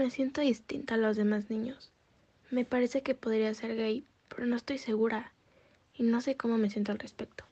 Me siento distinta a los demás niños. Me parece que podría ser gay, pero no estoy segura y no sé cómo me siento al respecto.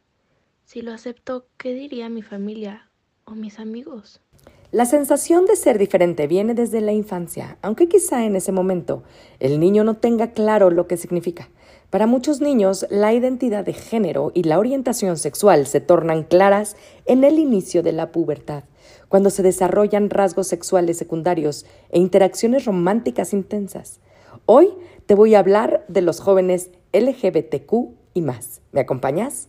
Si lo acepto, ¿qué diría mi familia o mis amigos? La sensación de ser diferente viene desde la infancia, aunque quizá en ese momento el niño no tenga claro lo que significa. Para muchos niños, la identidad de género y la orientación sexual se tornan claras en el inicio de la pubertad, cuando se desarrollan rasgos sexuales secundarios e interacciones románticas intensas. Hoy te voy a hablar de los jóvenes LGBTQ y más. ¿Me acompañas?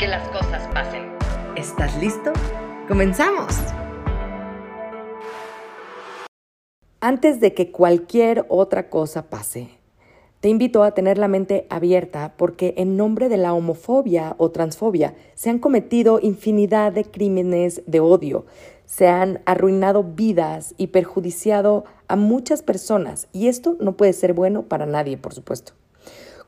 que las cosas pasen. ¿Estás listo? ¡Comenzamos! Antes de que cualquier otra cosa pase, te invito a tener la mente abierta porque en nombre de la homofobia o transfobia se han cometido infinidad de crímenes de odio, se han arruinado vidas y perjudiciado a muchas personas y esto no puede ser bueno para nadie, por supuesto.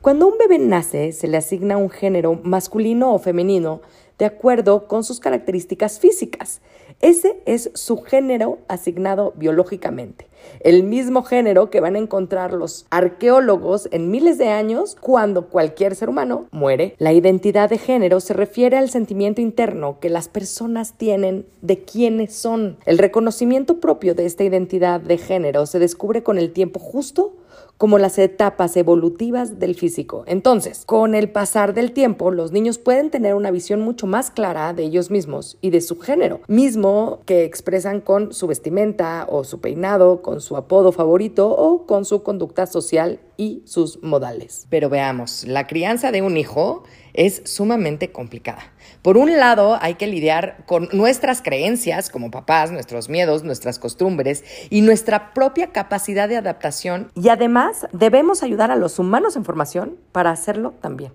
Cuando un bebé nace, se le asigna un género masculino o femenino de acuerdo con sus características físicas. Ese es su género asignado biológicamente. El mismo género que van a encontrar los arqueólogos en miles de años cuando cualquier ser humano muere. La identidad de género se refiere al sentimiento interno que las personas tienen de quiénes son. El reconocimiento propio de esta identidad de género se descubre con el tiempo justo como las etapas evolutivas del físico. Entonces, con el pasar del tiempo, los niños pueden tener una visión mucho más clara de ellos mismos y de su género, mismo que expresan con su vestimenta o su peinado, con su apodo favorito o con su conducta social y sus modales. Pero veamos, la crianza de un hijo es sumamente complicada. Por un lado, hay que lidiar con nuestras creencias como papás, nuestros miedos, nuestras costumbres y nuestra propia capacidad de adaptación. Y además, debemos ayudar a los humanos en formación para hacerlo también.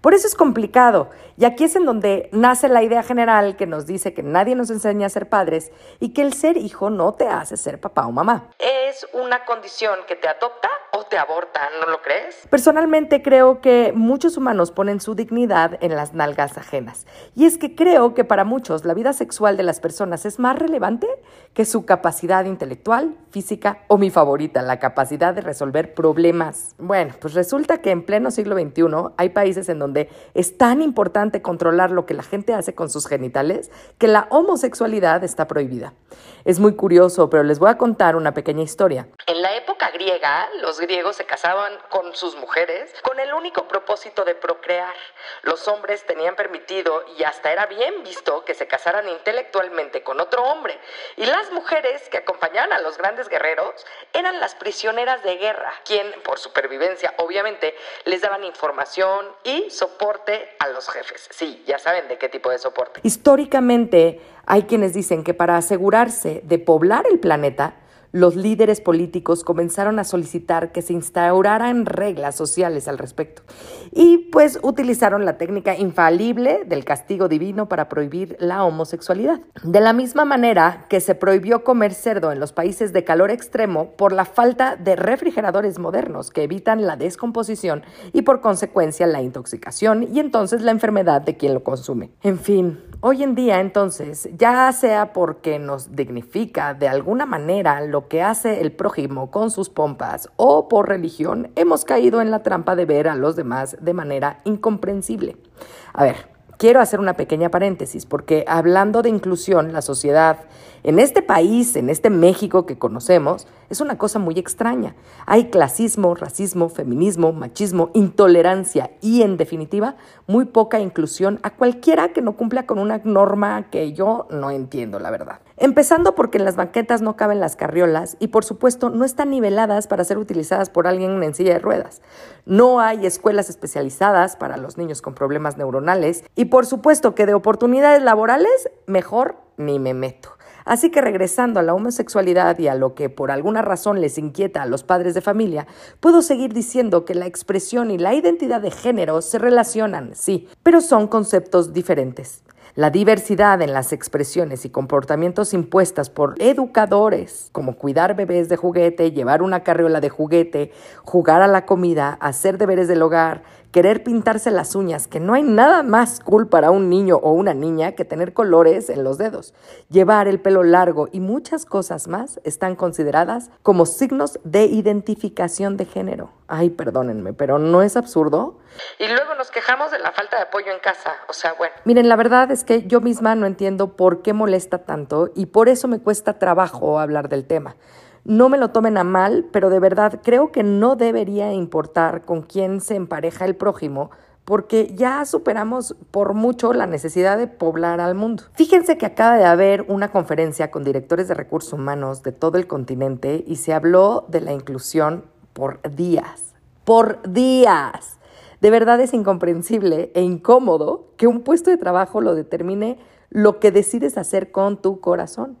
Por eso es complicado. Y aquí es en donde nace la idea general que nos dice que nadie nos enseña a ser padres y que el ser hijo no te hace ser papá o mamá. Es una condición que te adopta te aborta, ¿no lo crees? Personalmente creo que muchos humanos ponen su dignidad en las nalgas ajenas. Y es que creo que para muchos la vida sexual de las personas es más relevante que su capacidad intelectual, física o mi favorita, la capacidad de resolver problemas. Bueno, pues resulta que en pleno siglo XXI hay países en donde donde es tan importante controlar lo que la gente hace con sus genitales que la homosexualidad está prohibida. Es muy curioso, pero les voy a contar una pequeña historia. En la época griega, los griegos se casaban con sus mujeres con el único propósito de procrear. Los hombres tenían permitido y hasta era bien visto que se casaran intelectualmente con otro hombre. Y las mujeres que acompañaban a los grandes guerreros eran las prisioneras de guerra, quien, por supervivencia, obviamente, les daban información y soporte a los jefes. Sí, ya saben de qué tipo de soporte. Históricamente hay quienes dicen que para asegurarse de poblar el planeta, los líderes políticos comenzaron a solicitar que se instauraran reglas sociales al respecto. Y pues utilizaron la técnica infalible del castigo divino para prohibir la homosexualidad. De la misma manera que se prohibió comer cerdo en los países de calor extremo por la falta de refrigeradores modernos que evitan la descomposición y por consecuencia la intoxicación y entonces la enfermedad de quien lo consume. En fin, hoy en día entonces, ya sea porque nos dignifica de alguna manera lo que hace el prójimo con sus pompas o por religión, hemos caído en la trampa de ver a los demás de manera incomprensible. A ver, quiero hacer una pequeña paréntesis porque hablando de inclusión, la sociedad en este país, en este México que conocemos, es una cosa muy extraña. Hay clasismo, racismo, feminismo, machismo, intolerancia y, en definitiva, muy poca inclusión a cualquiera que no cumpla con una norma que yo no entiendo, la verdad. Empezando porque en las banquetas no caben las carriolas y por supuesto no están niveladas para ser utilizadas por alguien en silla de ruedas. No hay escuelas especializadas para los niños con problemas neuronales y por supuesto que de oportunidades laborales mejor ni me meto. Así que regresando a la homosexualidad y a lo que por alguna razón les inquieta a los padres de familia, puedo seguir diciendo que la expresión y la identidad de género se relacionan, sí, pero son conceptos diferentes. La diversidad en las expresiones y comportamientos impuestas por educadores, como cuidar bebés de juguete, llevar una carriola de juguete, jugar a la comida, hacer deberes del hogar, querer pintarse las uñas, que no hay nada más cool para un niño o una niña que tener colores en los dedos. Llevar el pelo largo y muchas cosas más están consideradas como signos de identificación de género. Ay, perdónenme, pero ¿no es absurdo? Y luego nos quejamos de la falta de apoyo en casa. O sea, bueno. Miren, la verdad es que yo misma no entiendo por qué molesta tanto y por eso me cuesta trabajo hablar del tema. No me lo tomen a mal, pero de verdad creo que no debería importar con quién se empareja el prójimo, porque ya superamos por mucho la necesidad de poblar al mundo. Fíjense que acaba de haber una conferencia con directores de recursos humanos de todo el continente y se habló de la inclusión por días. Por días. De verdad es incomprensible e incómodo que un puesto de trabajo lo determine lo que decides hacer con tu corazón.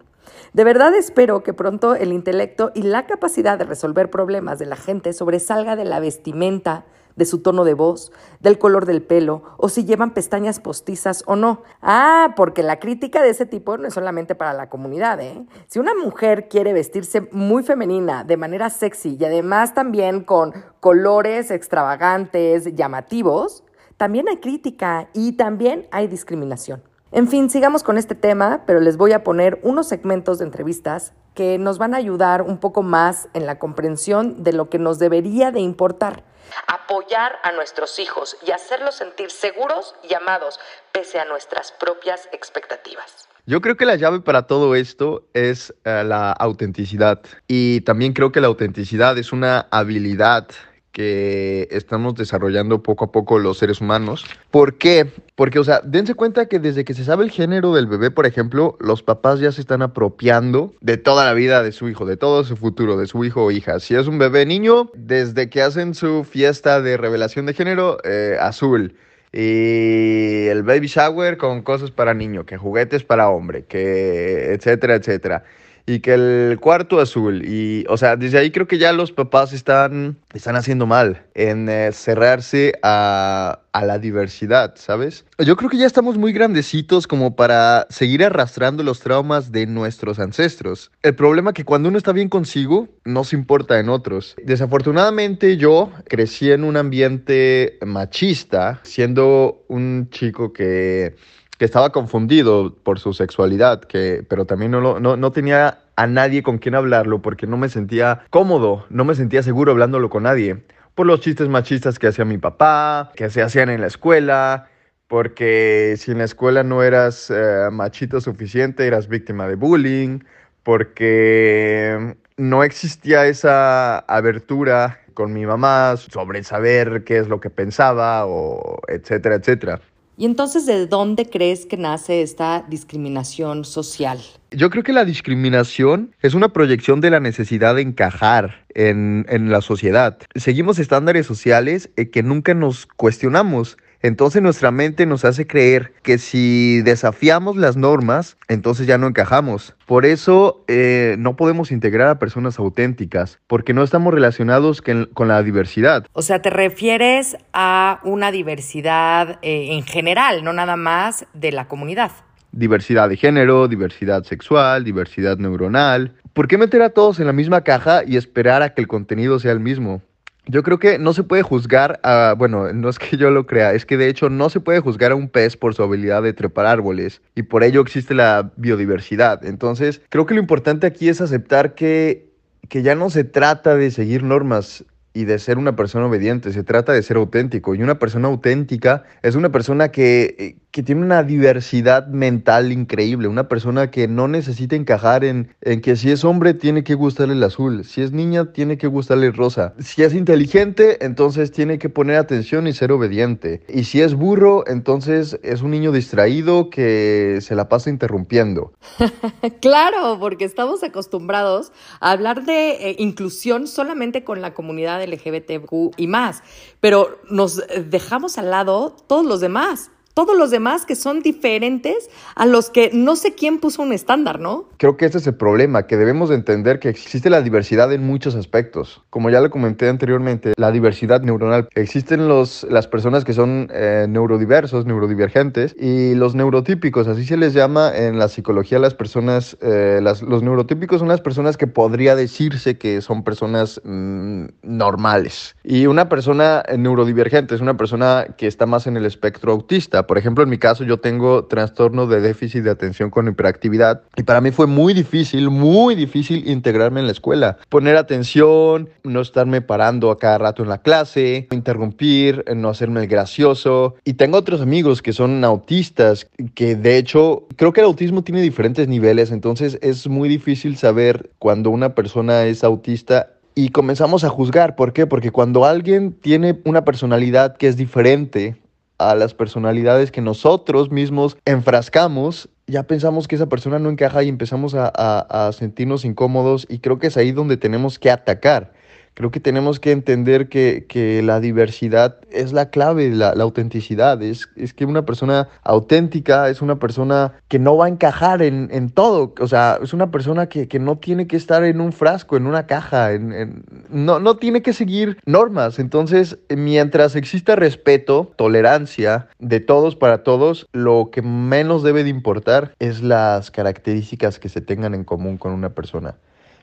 De verdad espero que pronto el intelecto y la capacidad de resolver problemas de la gente sobresalga de la vestimenta, de su tono de voz, del color del pelo, o si llevan pestañas postizas o no. Ah, porque la crítica de ese tipo no es solamente para la comunidad, ¿eh? Si una mujer quiere vestirse muy femenina, de manera sexy y además también con colores extravagantes, llamativos, también hay crítica y también hay discriminación. En fin, sigamos con este tema, pero les voy a poner unos segmentos de entrevistas que nos van a ayudar un poco más en la comprensión de lo que nos debería de importar. Apoyar a nuestros hijos y hacerlos sentir seguros y amados pese a nuestras propias expectativas. Yo creo que la llave para todo esto es eh, la autenticidad y también creo que la autenticidad es una habilidad que estamos desarrollando poco a poco los seres humanos. ¿Por qué? Porque, o sea, dense cuenta que desde que se sabe el género del bebé, por ejemplo, los papás ya se están apropiando de toda la vida de su hijo, de todo su futuro, de su hijo o hija. Si es un bebé niño, desde que hacen su fiesta de revelación de género, eh, azul. Y el baby shower con cosas para niño, que juguetes para hombre, que etcétera, etcétera y que el cuarto azul. Y, o sea, desde ahí creo que ya los papás están, están haciendo mal en eh, cerrarse a, a, la diversidad, ¿sabes? Yo creo que ya estamos muy grandecitos como para seguir arrastrando los traumas de nuestros ancestros. El problema es que cuando uno está bien consigo, no se importa en otros. Desafortunadamente yo crecí en un ambiente machista, siendo un chico que que estaba confundido por su sexualidad, que, pero también no, no, no tenía a nadie con quien hablarlo porque no me sentía cómodo, no me sentía seguro hablándolo con nadie. Por los chistes machistas que hacía mi papá, que se hacían en la escuela, porque si en la escuela no eras eh, machito suficiente, eras víctima de bullying, porque no existía esa abertura con mi mamá sobre saber qué es lo que pensaba o etcétera, etcétera. Y entonces, ¿de dónde crees que nace esta discriminación social? Yo creo que la discriminación es una proyección de la necesidad de encajar en, en la sociedad. Seguimos estándares sociales eh, que nunca nos cuestionamos. Entonces nuestra mente nos hace creer que si desafiamos las normas, entonces ya no encajamos. Por eso eh, no podemos integrar a personas auténticas, porque no estamos relacionados con la diversidad. O sea, te refieres a una diversidad eh, en general, no nada más de la comunidad. Diversidad de género, diversidad sexual, diversidad neuronal. ¿Por qué meter a todos en la misma caja y esperar a que el contenido sea el mismo? Yo creo que no se puede juzgar a, bueno, no es que yo lo crea, es que de hecho no se puede juzgar a un pez por su habilidad de trepar árboles y por ello existe la biodiversidad. Entonces, creo que lo importante aquí es aceptar que, que ya no se trata de seguir normas, y de ser una persona obediente, se trata de ser auténtico. Y una persona auténtica es una persona que, eh, que tiene una diversidad mental increíble, una persona que no necesita encajar en, en que si es hombre tiene que gustarle el azul, si es niña tiene que gustarle el rosa, si es inteligente entonces tiene que poner atención y ser obediente, y si es burro entonces es un niño distraído que se la pasa interrumpiendo. claro, porque estamos acostumbrados a hablar de eh, inclusión solamente con la comunidad LGBTQ y más, pero nos dejamos al lado todos los demás todos los demás que son diferentes a los que no sé quién puso un estándar, ¿no? Creo que ese es el problema, que debemos de entender que existe la diversidad en muchos aspectos. Como ya lo comenté anteriormente, la diversidad neuronal. Existen los, las personas que son eh, neurodiversos, neurodivergentes, y los neurotípicos, así se les llama en la psicología las personas, eh, las, los neurotípicos son las personas que podría decirse que son personas mm, normales. Y una persona neurodivergente es una persona que está más en el espectro autista por ejemplo, en mi caso yo tengo trastorno de déficit de atención con hiperactividad y para mí fue muy difícil, muy difícil integrarme en la escuela. Poner atención, no estarme parando a cada rato en la clase, interrumpir, no hacerme el gracioso. Y tengo otros amigos que son autistas, que de hecho creo que el autismo tiene diferentes niveles, entonces es muy difícil saber cuando una persona es autista y comenzamos a juzgar. ¿Por qué? Porque cuando alguien tiene una personalidad que es diferente a las personalidades que nosotros mismos enfrascamos, ya pensamos que esa persona no encaja y empezamos a, a, sentirnos incómodos y creo que es ahí donde tenemos que atacar. Creo que tenemos que entender que, que la diversidad es la clave, la, la autenticidad. Es, es, que una persona auténtica es una persona que no va a encajar en, en todo. O sea, es una persona que, que, no tiene que estar en un frasco, en una caja, en, en, no, no tiene que seguir normas. Entonces, mientras exista respeto, tolerancia de todos para todos, lo que menos debe de importar es las características que se tengan en común con una persona.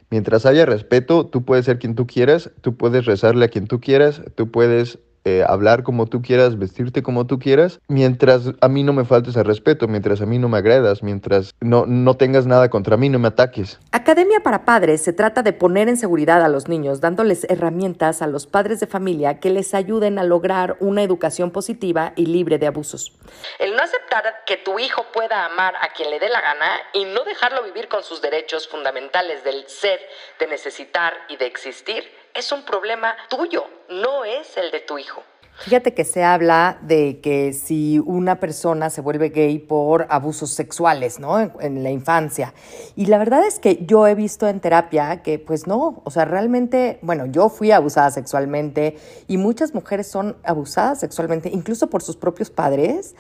Mientras haya respeto, tú puedes ser quien tú quieras, tú puedes rezarle a quien tú quieras, tú puedes eh, hablar como tú quieras, vestirte como tú quieras, mientras a mí no me faltes el respeto, mientras a mí no me agredas, mientras no, no tengas nada contra mí, no me ataques. Academia para Padres se trata de poner en seguridad a los niños, dándoles herramientas a los padres de familia que les ayuden a lograr una educación positiva y libre de abusos. El no aceptar que tu hijo pueda amar a quien le dé la gana y no dejarlo vivir con sus derechos fundamentales del ser, de necesitar y de existir es un problema tuyo, no es el de tu hijo. Fíjate que se habla de que si una persona se vuelve gay por abusos sexuales, ¿no? En, la infancia. Y la verdad es que yo he visto en terapia que pues no, o sea, realmente, bueno, yo fui abusada sexualmente y muchas mujeres son abusadas sexualmente, incluso por sus propios padres,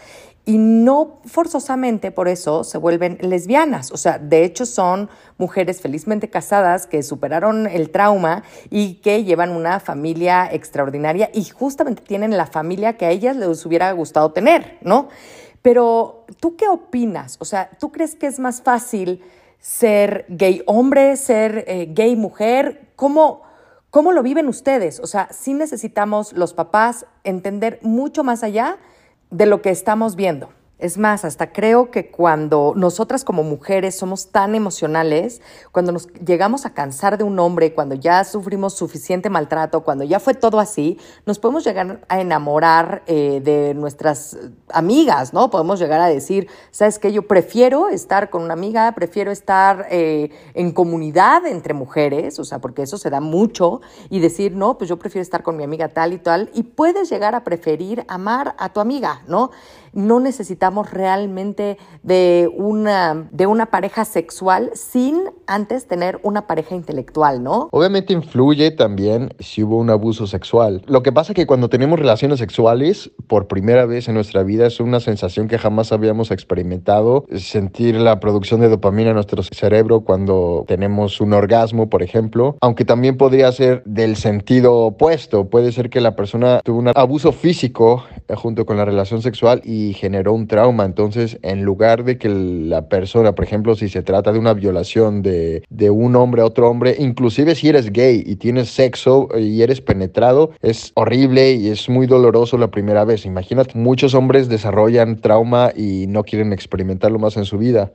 y no forzosamente por eso se vuelven lesbianas. O sea, de hecho son mujeres felizmente casadas que superaron el trauma y que llevan una familia extraordinaria y justamente tienen la familia que a ellas les hubiera gustado tener, ¿no? Pero tú qué opinas? O sea, ¿tú crees que es más fácil ser gay hombre, ser eh, gay mujer? ¿Cómo, ¿Cómo lo viven ustedes? O sea, sí necesitamos los papás entender mucho más allá de lo que estamos viendo. Es más, hasta creo que cuando nosotras como mujeres somos tan emocionales, cuando nos llegamos a cansar de un hombre, cuando ya sufrimos suficiente maltrato, cuando ya fue todo así, nos podemos llegar a enamorar eh, de nuestras amigas, ¿no? Podemos llegar a decir, ¿sabes qué? Yo prefiero estar con una amiga, prefiero estar eh, en comunidad entre mujeres, o sea, porque eso se da mucho, y decir, no, pues yo prefiero estar con mi amiga tal y tal, y puedes llegar a preferir amar a tu amiga, ¿no? No necesitamos realmente de una, de una pareja sexual sin antes tener una pareja intelectual, ¿no? Obviamente influye también si hubo un abuso sexual. Lo que pasa es que cuando tenemos relaciones sexuales por primera vez en nuestra vida es una sensación que jamás habíamos experimentado. Sentir la producción de dopamina en nuestro cerebro cuando tenemos un orgasmo, por ejemplo, aunque también podría ser del sentido opuesto. Puede ser que la persona tuvo un abuso físico junto con la relación sexual y generó un trauma. Entonces, en lugar de que la persona, por ejemplo, si se trata de una violación de, de un hombre a otro hombre, inclusive si eres gay y tienes sexo y eres penetrado, es horrible y es muy doloroso la primera vez. Imagínate, muchos hombres desarrollan trauma y no quieren experimentarlo más en su vida.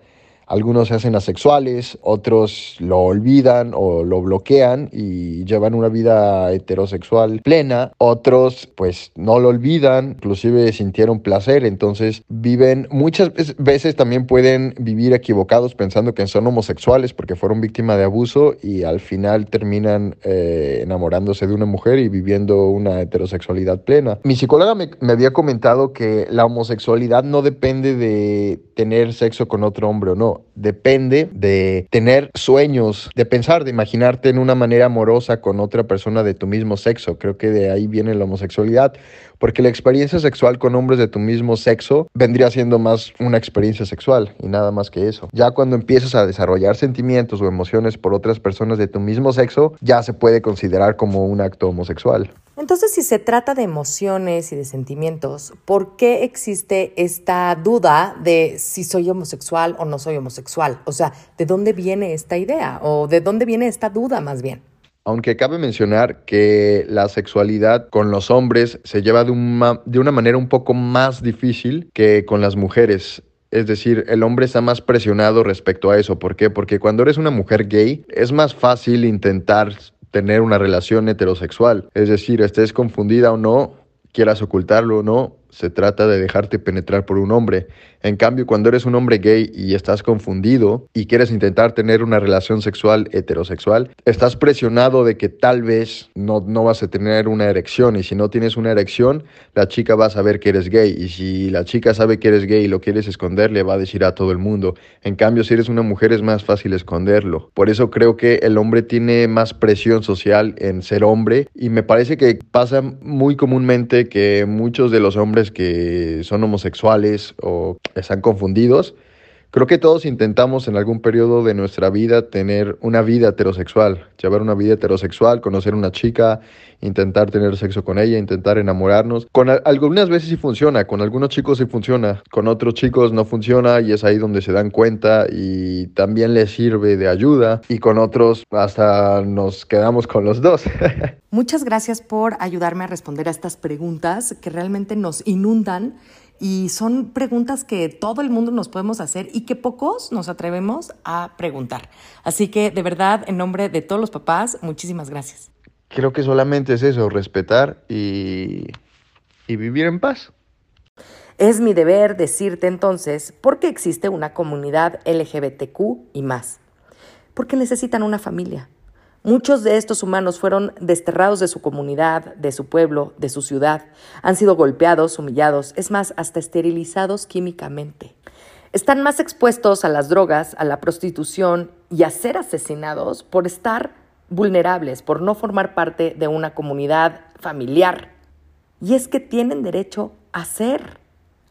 Algunos se hacen asexuales, otros lo olvidan o lo bloquean y llevan una vida heterosexual plena. Otros pues no lo olvidan, inclusive sintieron placer, entonces viven muchas veces también pueden vivir equivocados pensando que son homosexuales porque fueron víctimas de abuso y al final terminan eh, enamorándose de una mujer y viviendo una heterosexualidad plena. Mi psicóloga me, me había comentado que la homosexualidad no depende de tener sexo con otro hombre o no depende de tener sueños, de pensar, de imaginarte en una manera amorosa con otra persona de tu mismo sexo. Creo que de ahí viene la homosexualidad, porque la experiencia sexual con hombres de tu mismo sexo vendría siendo más una experiencia sexual y nada más que eso. Ya cuando empiezas a desarrollar sentimientos o emociones por otras personas de tu mismo sexo, ya se puede considerar como un acto homosexual. Entonces, si se trata de emociones y de sentimientos, ¿por qué existe esta duda de si soy homosexual o no soy homosexual? O sea, ¿de dónde viene esta idea? ¿O de dónde viene esta duda más bien? Aunque cabe mencionar que la sexualidad con los hombres se lleva de una, de una manera un poco más difícil que con las mujeres. Es decir, el hombre está más presionado respecto a eso. ¿Por qué? Porque cuando eres una mujer gay es más fácil intentar tener una relación heterosexual. Es decir, estés confundida o no, quieras ocultarlo o no, se trata de dejarte penetrar por un hombre. En cambio, cuando eres un hombre gay y estás confundido y quieres intentar tener una relación sexual heterosexual, estás presionado de que tal vez no, no vas a tener una erección y si no tienes una erección, la chica va a saber que eres gay y si la chica sabe que eres gay y lo quieres esconder, le va a decir a todo el mundo. En cambio, si eres una mujer es más fácil esconderlo. Por eso creo que el hombre tiene más presión social en ser hombre y me parece que pasa muy comúnmente que muchos de los hombres que son homosexuales o están confundidos, creo que todos intentamos en algún periodo de nuestra vida tener una vida heterosexual, llevar una vida heterosexual, conocer una chica, intentar tener sexo con ella, intentar enamorarnos. Con algunas veces sí funciona, con algunos chicos sí funciona, con otros chicos no funciona y es ahí donde se dan cuenta y también les sirve de ayuda y con otros hasta nos quedamos con los dos. Muchas gracias por ayudarme a responder a estas preguntas que realmente nos inundan y son preguntas que todo el mundo nos podemos hacer y que pocos nos atrevemos a preguntar. Así que de verdad, en nombre de todos los papás, muchísimas gracias. Creo que solamente es eso, respetar y, y vivir en paz. Es mi deber decirte entonces por qué existe una comunidad LGBTQ y más. Porque necesitan una familia Muchos de estos humanos fueron desterrados de su comunidad, de su pueblo, de su ciudad. Han sido golpeados, humillados, es más, hasta esterilizados químicamente. Están más expuestos a las drogas, a la prostitución y a ser asesinados por estar vulnerables, por no formar parte de una comunidad familiar. Y es que tienen derecho a ser,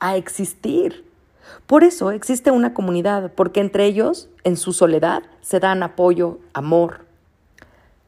a existir. Por eso existe una comunidad, porque entre ellos, en su soledad, se dan apoyo, amor,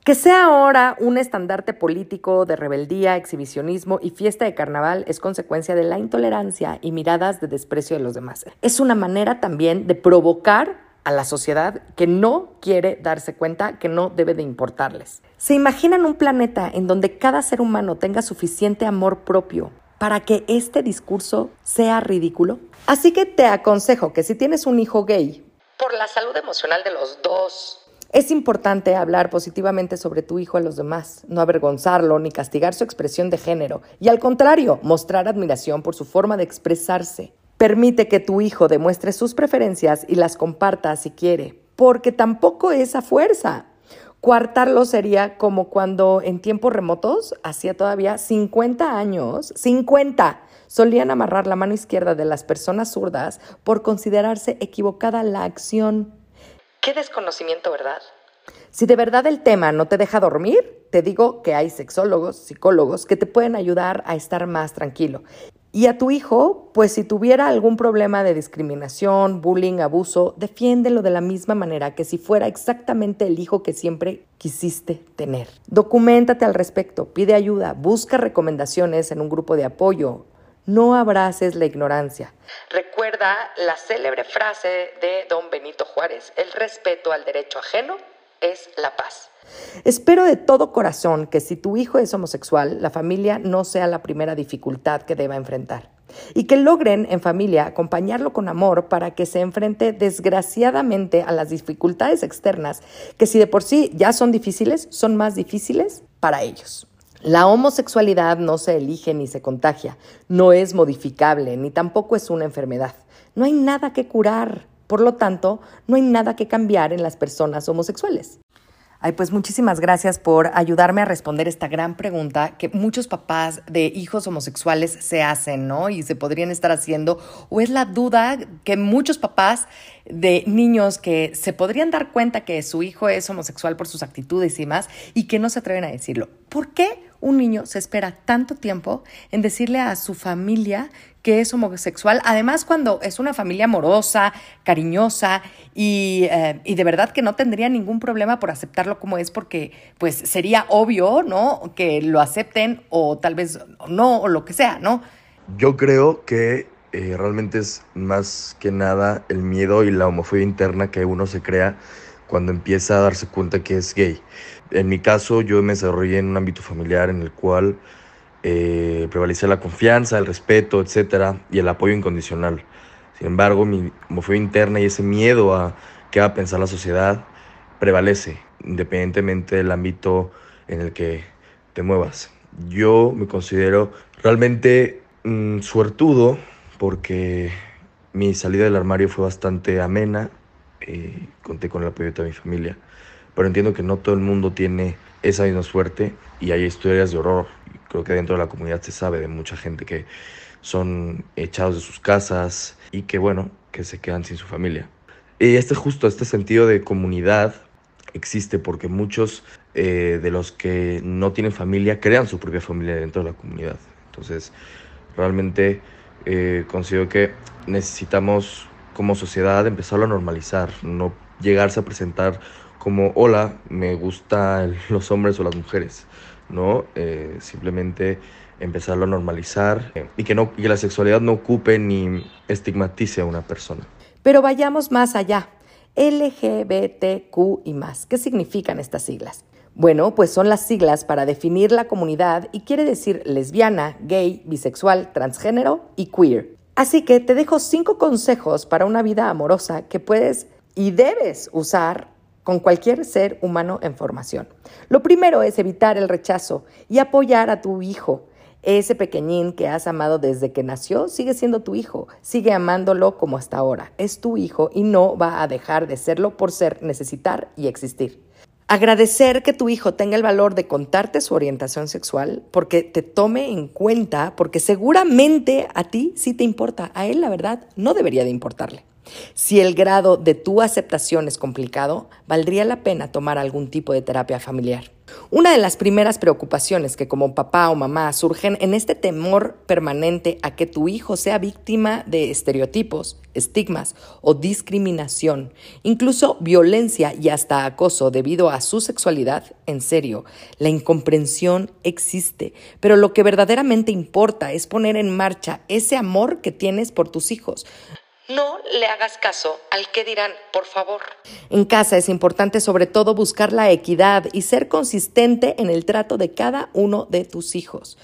que sea ahora un estandarte político de rebeldía, exhibicionismo y fiesta de carnaval es consecuencia de la intolerancia y miradas de desprecio de los demás. Es una manera también de provocar a la sociedad que no quiere darse cuenta que no debe de importarles. ¿Se imaginan un planeta en donde cada ser humano tenga suficiente amor propio para que este discurso sea ridículo? Así que te aconsejo que si tienes un hijo gay, por la salud emocional de los dos, es importante hablar positivamente sobre tu hijo a los demás, no avergonzarlo ni castigar su expresión de género, y al contrario, mostrar admiración por su forma de expresarse. Permite que tu hijo demuestre sus preferencias y las comparta si quiere, porque tampoco es a fuerza. Cuartarlo sería como cuando en tiempos remotos, hacía todavía 50 años, 50, solían amarrar la mano izquierda de las personas zurdas por considerarse equivocada la acción Qué desconocimiento, ¿verdad? Si de verdad el tema no te deja dormir, te digo que hay sexólogos, psicólogos que te pueden ayudar a estar más tranquilo. Y a tu hijo, pues si tuviera algún problema de discriminación, bullying, abuso, defiéndelo de la misma manera que si fuera exactamente el hijo que siempre quisiste tener. Documentate al respecto, pide ayuda, busca recomendaciones en un grupo de apoyo, no abraces la ignorancia. Recuerda la célebre frase de don Benito Juárez, el respeto al derecho ajeno es la paz. Espero de todo corazón que si tu hijo es homosexual, la familia no sea la primera dificultad que deba enfrentar. y que logren en familia acompañarlo con amor para que se enfrente desgraciadamente a las dificultades externas que si de por sí ya son difíciles, son más difíciles para ellos. La homosexualidad no se elige ni se contagia, no es modificable, ni tampoco es una enfermedad. No hay nada que curar, por lo tanto, no hay nada que cambiar en las personas homosexuales. Ay, pues muchísimas gracias por ayudarme a responder esta gran pregunta que muchos papás de hijos homosexuales se hacen, ¿no? Y se podrían estar haciendo, o es la duda que muchos papás de niños que se podrían dar cuenta que su hijo es homosexual por sus actitudes y más, y que no se atreven a decirlo. ¿Por qué un niño se espera tanto tiempo en decirle a su familia que es homosexual, además cuando es una familia amorosa, cariñosa y, eh, y, de verdad que no tendría ningún problema por aceptarlo como es porque pues sería obvio, ¿no? Que lo acepten o tal vez no o lo que sea, ¿no? Yo creo que eh, realmente es más que nada el miedo y la homofobia interna que uno se crea cuando empieza a darse cuenta que es gay. En mi caso yo me desarrollé en un ámbito familiar en el cual eh, prevalecer la confianza, el respeto, etcétera, y el apoyo incondicional. Sin embargo, mi homofobia interna y ese miedo a qué va a pensar la sociedad prevalece, independientemente del ámbito en el que te muevas. Yo me considero realmente mm, suertudo porque mi salida del armario fue bastante amena, eh, conté con el apoyo de toda mi familia, pero entiendo que no todo el mundo tiene esa misma suerte y hay historias de horror Creo que dentro de la comunidad se sabe de mucha gente que son echados de sus casas y que, bueno, que se quedan sin su familia. Y este justo, este sentido de comunidad existe porque muchos eh, de los que no tienen familia crean su propia familia dentro de la comunidad. Entonces, realmente eh, considero que necesitamos como sociedad empezarlo a normalizar, no llegarse a presentar como, hola, me gustan los hombres o las mujeres. ¿no? Eh, simplemente empezarlo a normalizar eh, y que, no, que la sexualidad no ocupe ni estigmatice a una persona. Pero vayamos más allá. LGBTQ y más. ¿Qué significan estas siglas? Bueno, pues son las siglas para definir la comunidad y quiere decir lesbiana, gay, bisexual, transgénero y queer. Así que te dejo cinco consejos para una vida amorosa que puedes y debes usar con cualquier ser humano en formación. Lo primero es evitar el rechazo y apoyar a tu hijo. Ese pequeñín que has amado desde que nació sigue siendo tu hijo, sigue amándolo como hasta ahora. Es tu hijo y no va a dejar de serlo por ser, necesitar y existir. Agradecer que tu hijo tenga el valor de contarte su orientación sexual, porque te tome en cuenta, porque seguramente a ti sí te importa, a él la verdad no debería de importarle. Si el grado de tu aceptación es complicado, valdría la pena tomar algún tipo de terapia familiar. Una de las primeras preocupaciones que como papá o mamá surgen en este temor permanente a que tu hijo sea víctima de estereotipos, estigmas o discriminación, incluso violencia y hasta acoso debido a su sexualidad, en serio, la incomprensión existe, pero lo que verdaderamente importa es poner en marcha ese amor que tienes por tus hijos. No le hagas caso al que dirán, por favor. En casa es importante sobre todo buscar la equidad y ser consistente en el trato de cada uno de tus hijos.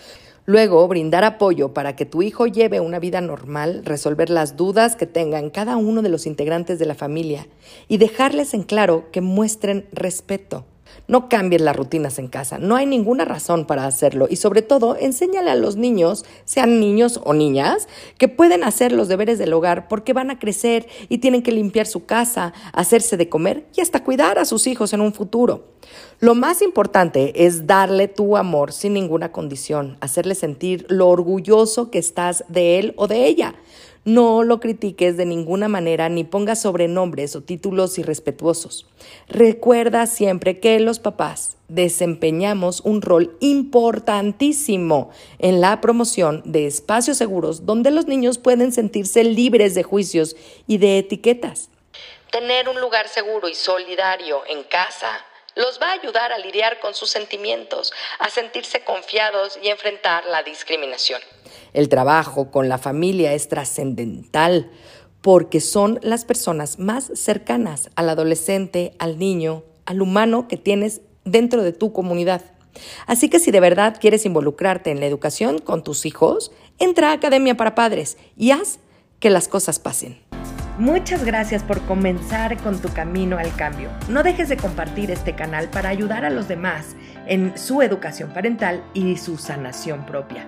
Luego, brindar apoyo para que tu hijo lleve una vida normal, resolver las dudas que tengan cada uno de los integrantes de la familia y dejarles en claro que muestren respeto. No cambies las rutinas en casa, no hay ninguna razón para hacerlo y sobre todo enséñale a los niños, sean niños o niñas, que pueden hacer los deberes del hogar porque van a crecer y tienen que limpiar su casa, hacerse de comer y hasta cuidar a sus hijos en un futuro. Lo más importante es darle tu amor sin ninguna condición, hacerle sentir lo orgulloso que estás de él o de ella. No lo critiques de ninguna manera ni pongas sobrenombres o títulos irrespetuosos. Recuerda siempre que los papás desempeñamos un rol importantísimo en la promoción de espacios seguros donde los niños pueden sentirse libres de juicios y de etiquetas. Tener un lugar seguro y solidario en casa los va a ayudar a lidiar con sus sentimientos, a sentirse confiados y enfrentar la discriminación. El trabajo con la familia es trascendental porque son las personas más cercanas al adolescente, al niño, al humano que tienes dentro de tu comunidad. Así que si de verdad quieres involucrarte en la educación con tus hijos, Entra a Academia para Padres y haz que las cosas pasen. Muchas gracias por comenzar con tu camino al cambio. No dejes de compartir este canal para ayudar a los demás en su educación parental y su sanación propia.